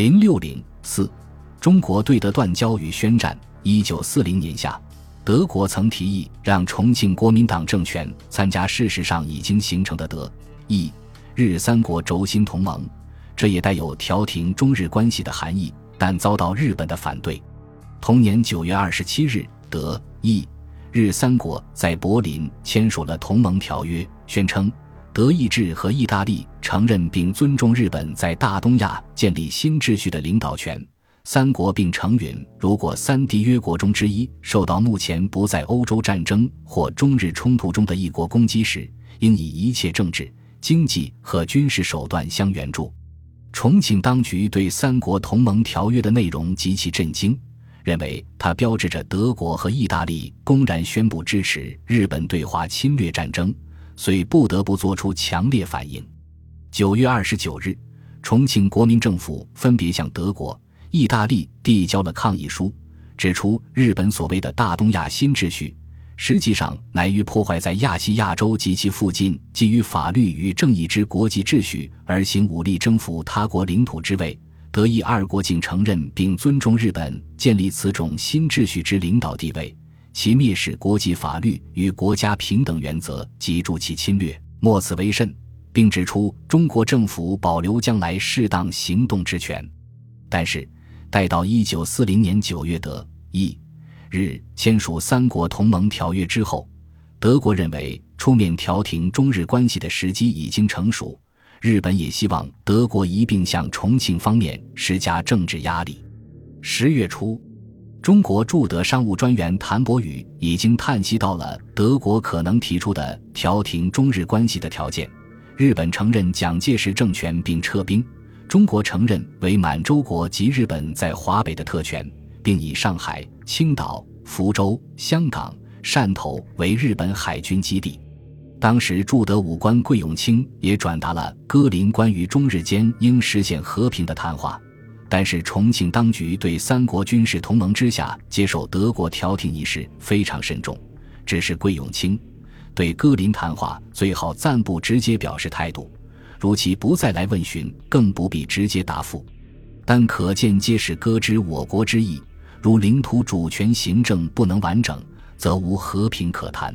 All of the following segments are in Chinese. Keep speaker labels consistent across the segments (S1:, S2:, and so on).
S1: 零六零四，中国对德断交与宣战。一九四零年夏，德国曾提议让重庆国民党政权参加事实上已经形成的德、意、日三国轴心同盟，这也带有调停中日关系的含义，但遭到日本的反对。同年九月二十七日，德、意、日三国在柏林签署了同盟条约，宣称。德意志和意大利承认并尊重日本在大东亚建立新秩序的领导权。三国并承允，如果三缔约国中之一受到目前不在欧洲战争或中日冲突中的一国攻击时，应以一切政治、经济和军事手段相援助。重庆当局对三国同盟条约的内容极其震惊，认为它标志着德国和意大利公然宣布支持日本对华侵略战争。遂不得不作出强烈反应。九月二十九日，重庆国民政府分别向德国、意大利递交了抗议书，指出日本所谓的大东亚新秩序，实际上乃于破坏在亚细亚洲及其附近基于法律与正义之国际秩序而行武力征服他国领土之位。德意二国竟承认并尊重日本建立此种新秩序之领导地位。其蔑视国际法律与国家平等原则及助其侵略，莫此为甚，并指出中国政府保留将来适当行动之权。但是，待到一九四零年九月德意日签署三国同盟条约之后，德国认为出面调停中日关系的时机已经成熟，日本也希望德国一并向重庆方面施加政治压力。十月初。中国驻德商务专员谭伯宇已经叹息到了德国可能提出的调停中日关系的条件：日本承认蒋介石政权并撤兵，中国承认为满洲国及日本在华北的特权，并以上海、青岛、福州、香港、汕头为日本海军基地。当时驻德武官桂永清也转达了戈林关于中日间应实现和平的谈话。但是重庆当局对三国军事同盟之下接受德国调停一事非常慎重，指示桂永清对戈林谈话最好暂不直接表示态度，如其不再来问询，更不必直接答复。但可见皆是搁知我国之意，如领土主权行政不能完整，则无和平可谈。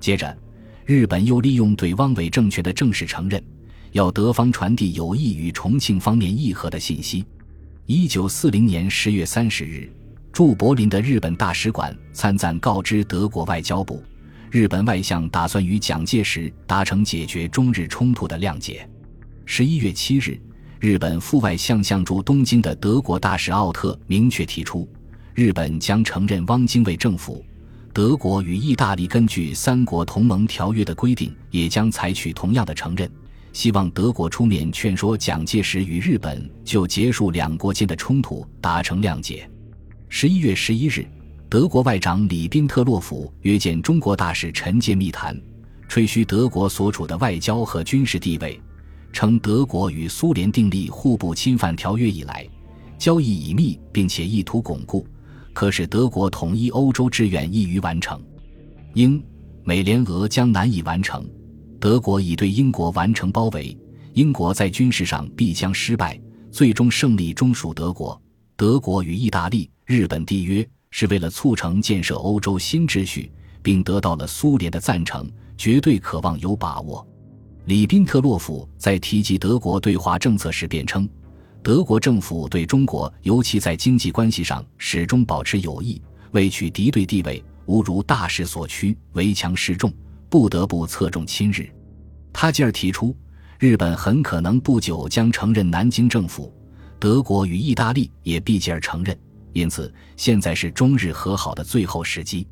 S1: 接着，日本又利用对汪伪政权的正式承认，要德方传递有意与重庆方面议和的信息。一九四零年十月三十日，驻柏林的日本大使馆参赞告知德国外交部，日本外相打算与蒋介石达成解决中日冲突的谅解。十一月七日，日本副外相向驻东京的德国大使奥特明确提出，日本将承认汪精卫政府，德国与意大利根据三国同盟条约的规定，也将采取同样的承认。希望德国出面劝说蒋介石与日本就结束两国间的冲突达成谅解。十一月十一日，德国外长里宾特洛甫约见中国大使陈介密谈，吹嘘德国所处的外交和军事地位，称德国与苏联订立互不侵犯条约以来，交易已密，并且意图巩固，可使德国统一欧洲志愿易于完成，英、美联俄将难以完成。德国已对英国完成包围，英国在军事上必将失败，最终胜利终属德国。德国与意大利、日本缔约是为了促成建设欧洲新秩序，并得到了苏联的赞成，绝对渴望有把握。里宾特洛甫在提及德国对华政策时辩称，德国政府对中国，尤其在经济关系上，始终保持友谊，为取敌对地位，无如大势所趋，为强势众。不得不侧重亲日，他进而提出，日本很可能不久将承认南京政府，德国与意大利也必继而承认，因此现在是中日和好的最后时机。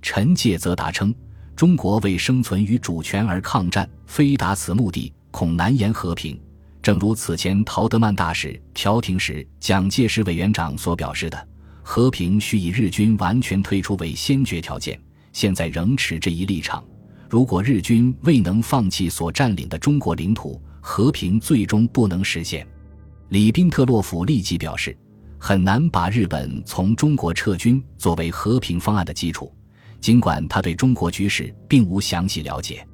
S1: 陈介则答称，中国为生存与主权而抗战，非达此目的，恐难言和平。正如此前陶德曼大使调停时，蒋介石委员长所表示的，和平需以日军完全退出为先决条件，现在仍持这一立场。如果日军未能放弃所占领的中国领土，和平最终不能实现。里宾特洛甫立即表示，很难把日本从中国撤军作为和平方案的基础。尽管他对中国局势并无详细了解。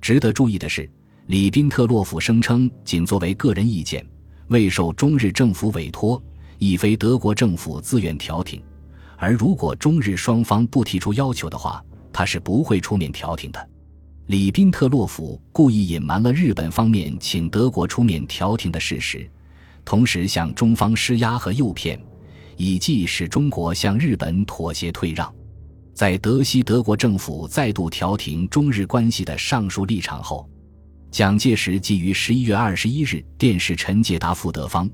S1: 值得注意的是，里宾特洛甫声称仅作为个人意见，未受中日政府委托，亦非德国政府自愿调停。而如果中日双方不提出要求的话，他是不会出面调停的。里宾特洛甫故意隐瞒了日本方面请德国出面调停的事实，同时向中方施压和诱骗，以冀使中国向日本妥协退让。在德西德国政府再度调停中日关系的上述立场后，蒋介石即于十一月二十一日电视陈介答复德方，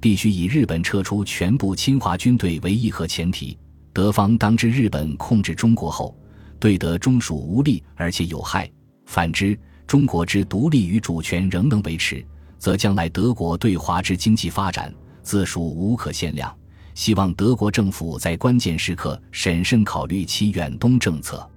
S1: 必须以日本撤出全部侵华军队为议和前提，德方当知日本控制中国后。对德中属无利而且有害，反之，中国之独立与主权仍能维持，则将来德国对华之经济发展自属无可限量。希望德国政府在关键时刻审慎考虑其远东政策。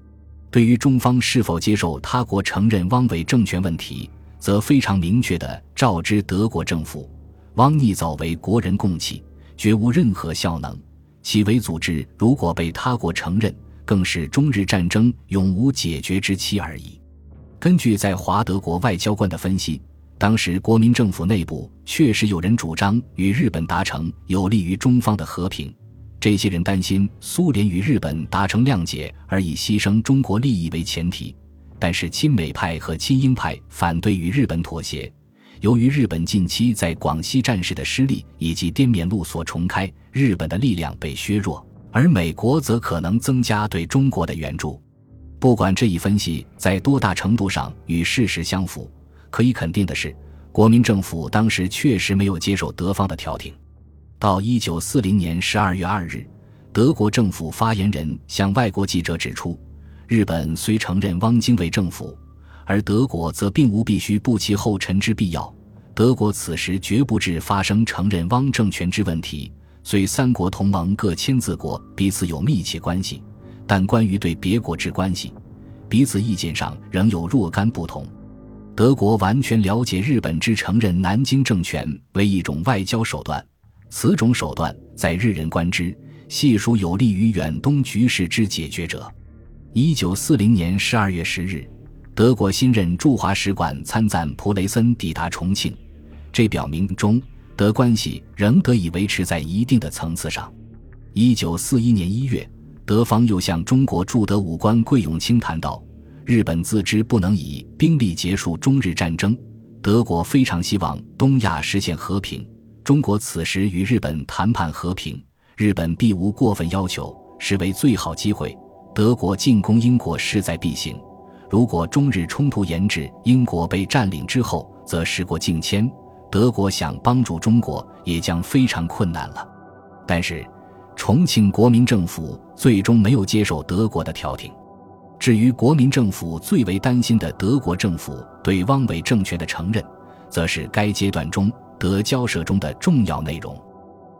S1: 对于中方是否接受他国承认汪伪政权问题，则非常明确地告知德国政府：汪逆早为国人共弃，绝无任何效能。其伪组织如果被他国承认，更是中日战争永无解决之期而已。根据在华德国外交官的分析，当时国民政府内部确实有人主张与日本达成有利于中方的和平。这些人担心苏联与日本达成谅解而以牺牲中国利益为前提，但是亲美派和亲英派反对与日本妥协。由于日本近期在广西战事的失利以及滇缅路所重开，日本的力量被削弱。而美国则可能增加对中国的援助。不管这一分析在多大程度上与事实相符，可以肯定的是，国民政府当时确实没有接受德方的调停。到一九四零年十二月二日，德国政府发言人向外国记者指出，日本虽承认汪精卫政府，而德国则并无必须步其后尘之必要。德国此时绝不致发生承认汪政权之问题。虽三国同盟各签字国彼此有密切关系，但关于对别国之关系，彼此意见上仍有若干不同。德国完全了解日本之承认南京政权为一种外交手段，此种手段在日人观之，系属有利于远东局势之解决者。一九四零年十二月十日，德国新任驻华使馆参赞普雷森抵达重庆，这表明中。德关系仍得以维持在一定的层次上。一九四一年一月，德方又向中国驻德武官桂永清谈到：日本自知不能以兵力结束中日战争，德国非常希望东亚实现和平。中国此时与日本谈判和平，日本必无过分要求，实为最好机会。德国进攻英国势在必行。如果中日冲突延至英国被占领之后，则时过境迁。德国想帮助中国也将非常困难了，但是重庆国民政府最终没有接受德国的调停。至于国民政府最为担心的德国政府对汪伪政权的承认，则是该阶段中德交涉中的重要内容。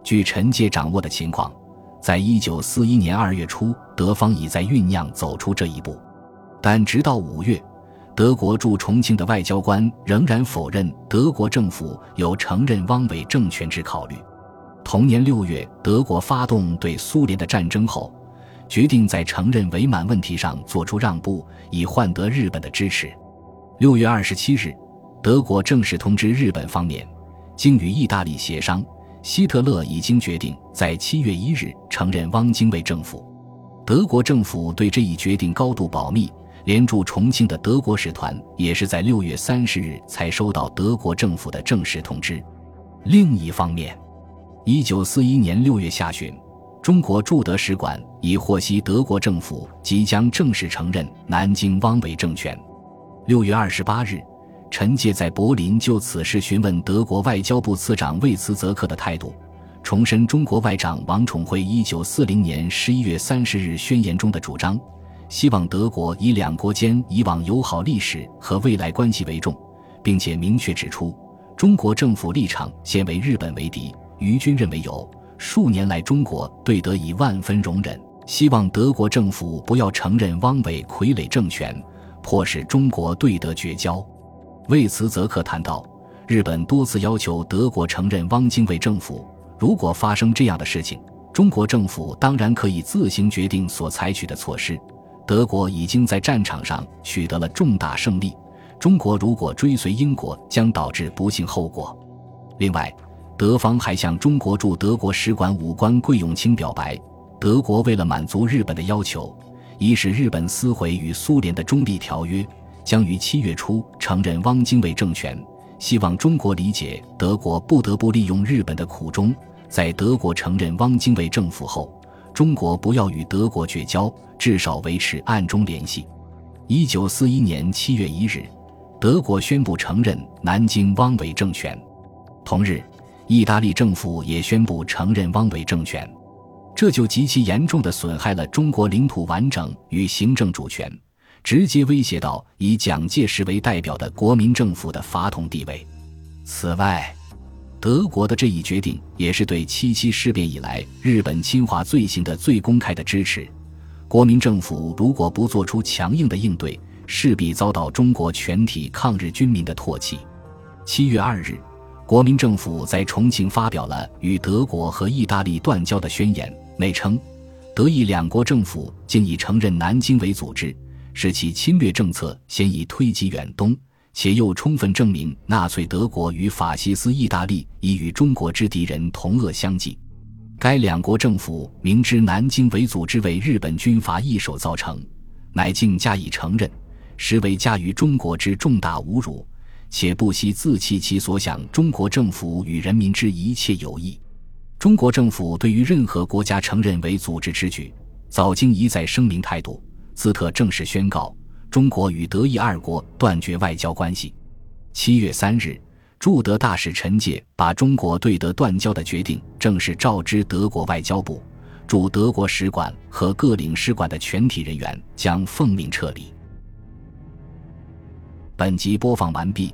S1: 据陈介掌握的情况，在一九四一年二月初，德方已在酝酿走出这一步，但直到五月。德国驻重庆的外交官仍然否认德国政府有承认汪伪政权之考虑。同年六月，德国发动对苏联的战争后，决定在承认伪满问题上做出让步，以换得日本的支持。六月二十七日，德国正式通知日本方面，经与意大利协商，希特勒已经决定在七月一日承认汪精卫政府。德国政府对这一决定高度保密。连驻重庆的德国使团也是在六月三十日才收到德国政府的正式通知。另一方面，一九四一年六月下旬，中国驻德使馆已获悉德国政府即将正式承认南京汪伪政权。六月二十八日，陈介在柏林就此事询问德国外交部次长魏茨泽克的态度，重申中国外长王宠惠一九四零年十一月三十日宣言中的主张。希望德国以两国间以往友好历史和未来关系为重，并且明确指出，中国政府立场先为日本为敌。于军认为有数年来中国对德以万分容忍，希望德国政府不要承认汪伪傀儡政权，迫使中国对德绝交。为此，泽克谈到，日本多次要求德国承认汪精卫政府，如果发生这样的事情，中国政府当然可以自行决定所采取的措施。德国已经在战场上取得了重大胜利，中国如果追随英国，将导致不幸后果。另外，德方还向中国驻德国使馆武官桂永清表白，德国为了满足日本的要求，一是日本撕毁与苏联的中立条约，将于七月初承认汪精卫政权。希望中国理解德国不得不利用日本的苦衷，在德国承认汪精卫政府后，中国不要与德国绝交，至少维持暗中联系。一九四一年七月一日，德国宣布承认南京汪伪政权。同日，意大利政府也宣布承认汪伪政权，这就极其严重的损害了中国领土完整与行政主权。直接威胁到以蒋介石为代表的国民政府的法统地位。此外，德国的这一决定也是对七七事变以来日本侵华罪行的最公开的支持。国民政府如果不做出强硬的应对，势必遭到中国全体抗日军民的唾弃。七月二日，国民政府在重庆发表了与德国和意大利断交的宣言，内称：德意两国政府竟已承认南京为组织。使其侵略政策先已推及远东，且又充分证明纳粹德国与法西斯意大利已与中国之敌人同恶相济。该两国政府明知南京为组织为日本军阀一手造成，乃竟加以承认，实为加于中国之重大侮辱，且不惜自弃其所想中国政府与人民之一切友谊。中国政府对于任何国家承认为组织之举，早经一再声明态度。兹特正式宣告，中国与德意二国断绝外交关系。七月三日，驻德大使陈介把中国对德断交的决定正式告知德国外交部，驻德国使馆和各领事馆的全体人员将奉命撤离。本集播放完毕，